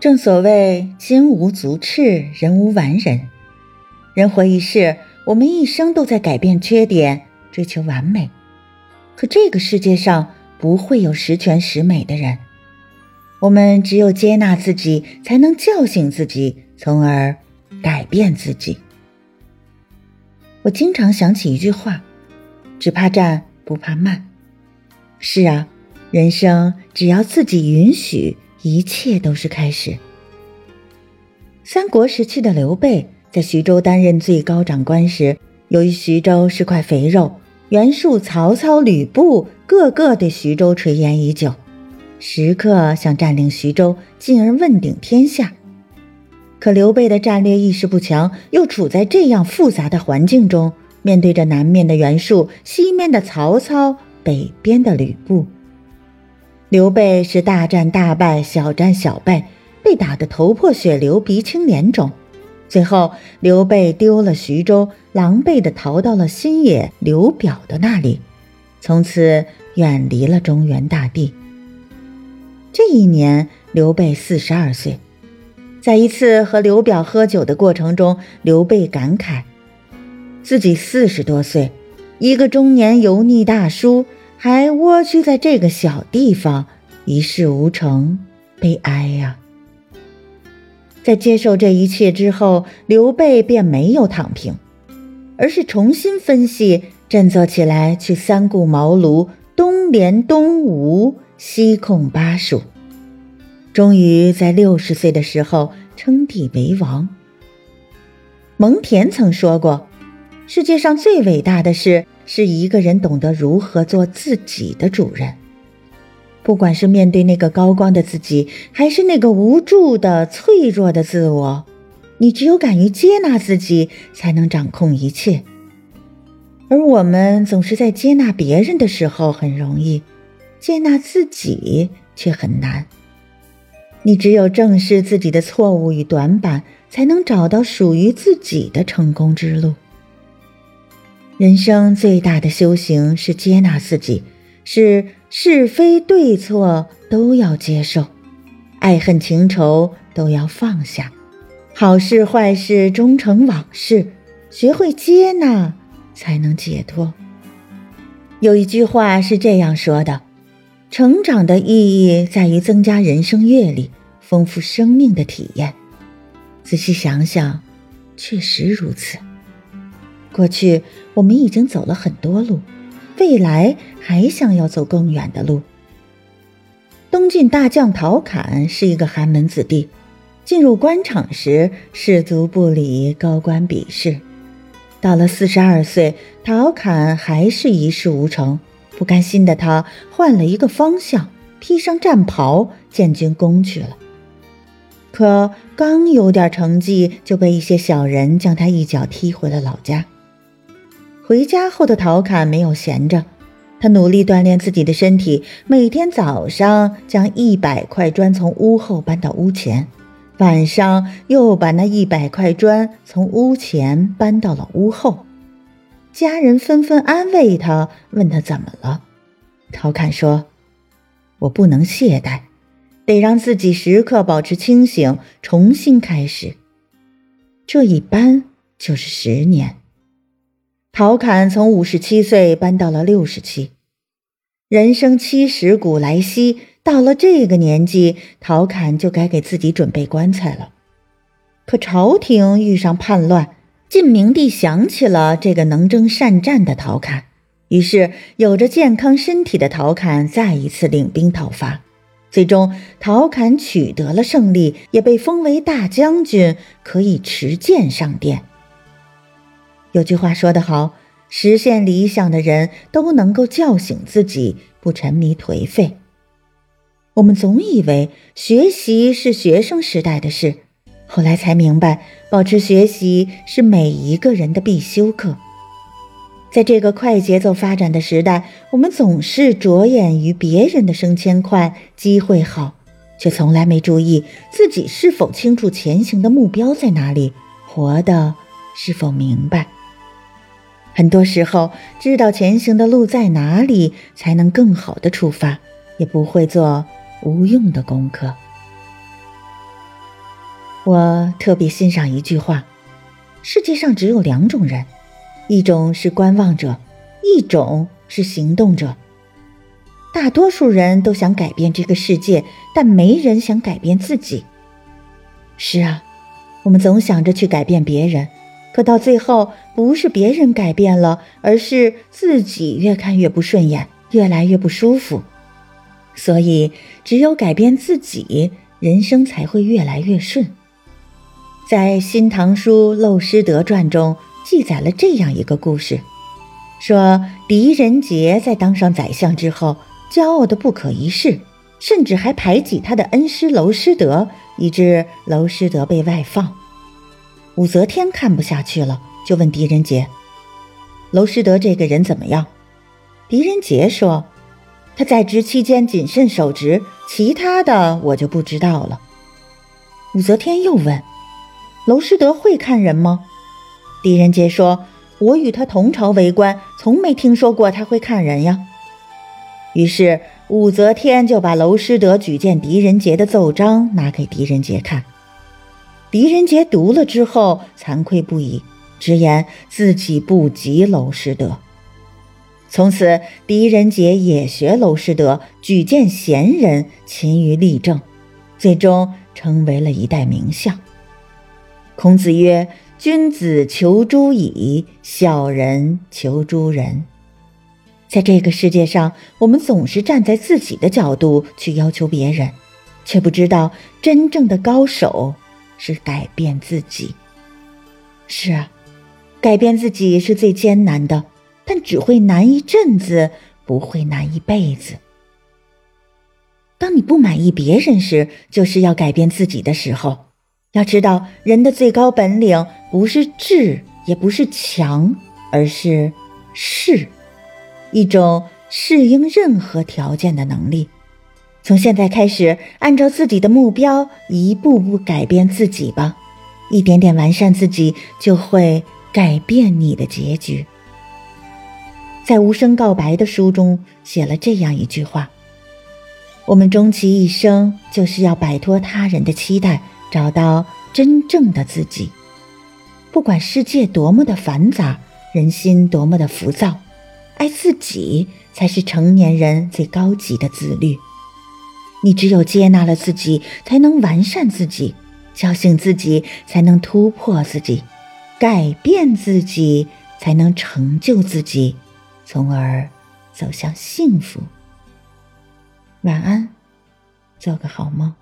正所谓金无足赤，人无完人。人活一世，我们一生都在改变缺点，追求完美。可这个世界上不会有十全十美的人。我们只有接纳自己，才能叫醒自己，从而改变自己。我经常想起一句话：“只怕站，不怕慢。”是啊，人生只要自己允许。一切都是开始。三国时期的刘备在徐州担任最高长官时，由于徐州是块肥肉，袁术、曹操、吕布个个对徐州垂涎已久，时刻想占领徐州，进而问鼎天下。可刘备的战略意识不强，又处在这样复杂的环境中，面对着南面的袁术、西面的曹操、北边的吕布。刘备是大战大败，小战小败，被打得头破血流、鼻青脸肿。最后，刘备丢了徐州，狼狈地逃到了新野刘表的那里，从此远离了中原大地。这一年，刘备四十二岁，在一次和刘表喝酒的过程中，刘备感慨自己四十多岁，一个中年油腻大叔。还蜗居在这个小地方，一事无成，悲哀呀！在接受这一切之后，刘备便没有躺平，而是重新分析，振作起来，去三顾茅庐，东连东吴，西控巴蜀，终于在六十岁的时候称帝为王。蒙恬曾说过：“世界上最伟大的事。”是一个人懂得如何做自己的主人。不管是面对那个高光的自己，还是那个无助的脆弱的自我，你只有敢于接纳自己，才能掌控一切。而我们总是在接纳别人的时候很容易，接纳自己却很难。你只有正视自己的错误与短板，才能找到属于自己的成功之路。人生最大的修行是接纳自己，是是非对错都要接受，爱恨情仇都要放下，好事坏事终成往事。学会接纳，才能解脱。有一句话是这样说的：成长的意义在于增加人生阅历，丰富生命的体验。仔细想想，确实如此。过去我们已经走了很多路，未来还想要走更远的路。东晋大将陶侃是一个寒门子弟，进入官场时士族不理，高官鄙视。到了四十二岁，陶侃还是一事无成，不甘心的他换了一个方向，披上战袍建军功去了。可刚有点成绩，就被一些小人将他一脚踢回了老家。回家后的陶侃没有闲着，他努力锻炼自己的身体，每天早上将一百块砖从屋后搬到屋前，晚上又把那一百块砖从屋前搬到了屋后。家人纷纷安慰他，问他怎么了。陶侃说：“我不能懈怠，得让自己时刻保持清醒，重新开始。这一搬就是十年。”陶侃从五十七岁搬到了六十七，人生七十古来稀，到了这个年纪，陶侃就该给自己准备棺材了。可朝廷遇上叛乱，晋明帝想起了这个能征善战的陶侃，于是有着健康身体的陶侃再一次领兵讨伐，最终陶侃取得了胜利，也被封为大将军，可以持剑上殿。有句话说得好，实现理想的人都能够叫醒自己，不沉迷颓废。我们总以为学习是学生时代的事，后来才明白，保持学习是每一个人的必修课。在这个快节奏发展的时代，我们总是着眼于别人的升迁快、机会好，却从来没注意自己是否清楚前行的目标在哪里，活的是否明白。很多时候，知道前行的路在哪里，才能更好的出发，也不会做无用的功课。我特别欣赏一句话：世界上只有两种人，一种是观望者，一种是行动者。大多数人都想改变这个世界，但没人想改变自己。是啊，我们总想着去改变别人，可到最后，不是别人改变了，而是自己越看越不顺眼，越来越不舒服。所以，只有改变自己，人生才会越来越顺。在《新唐书·陋师德传》中记载了这样一个故事：说狄仁杰在当上宰相之后。骄傲的不可一世，甚至还排挤他的恩师娄师德，以致娄师德被外放。武则天看不下去了，就问狄仁杰：“娄师德这个人怎么样？”狄仁杰说：“他在职期间谨慎守职，其他的我就不知道了。”武则天又问：“娄师德会看人吗？”狄仁杰说：“我与他同朝为官，从没听说过他会看人呀。”于是武则天就把娄师德举荐狄仁杰的奏章拿给狄仁杰看。狄仁杰读了之后惭愧不已，直言自己不及娄师德。从此，狄仁杰也学娄师德，举荐贤人，勤于立政，最终成为了一代名相。孔子曰：“君子求诸己，小人求诸人。”在这个世界上，我们总是站在自己的角度去要求别人，却不知道真正的高手是改变自己。是，改变自己是最艰难的，但只会难一阵子，不会难一辈子。当你不满意别人时，就是要改变自己的时候。要知道，人的最高本领不是智，也不是强，而是势。一种适应任何条件的能力。从现在开始，按照自己的目标，一步步改变自己吧。一点点完善自己，就会改变你的结局。在《无声告白》的书中写了这样一句话：“我们终其一生，就是要摆脱他人的期待，找到真正的自己。不管世界多么的繁杂，人心多么的浮躁。”爱自己才是成年人最高级的自律。你只有接纳了自己，才能完善自己；叫醒自己，才能突破自己；改变自己，才能成就自己，从而走向幸福。晚安，做个好梦。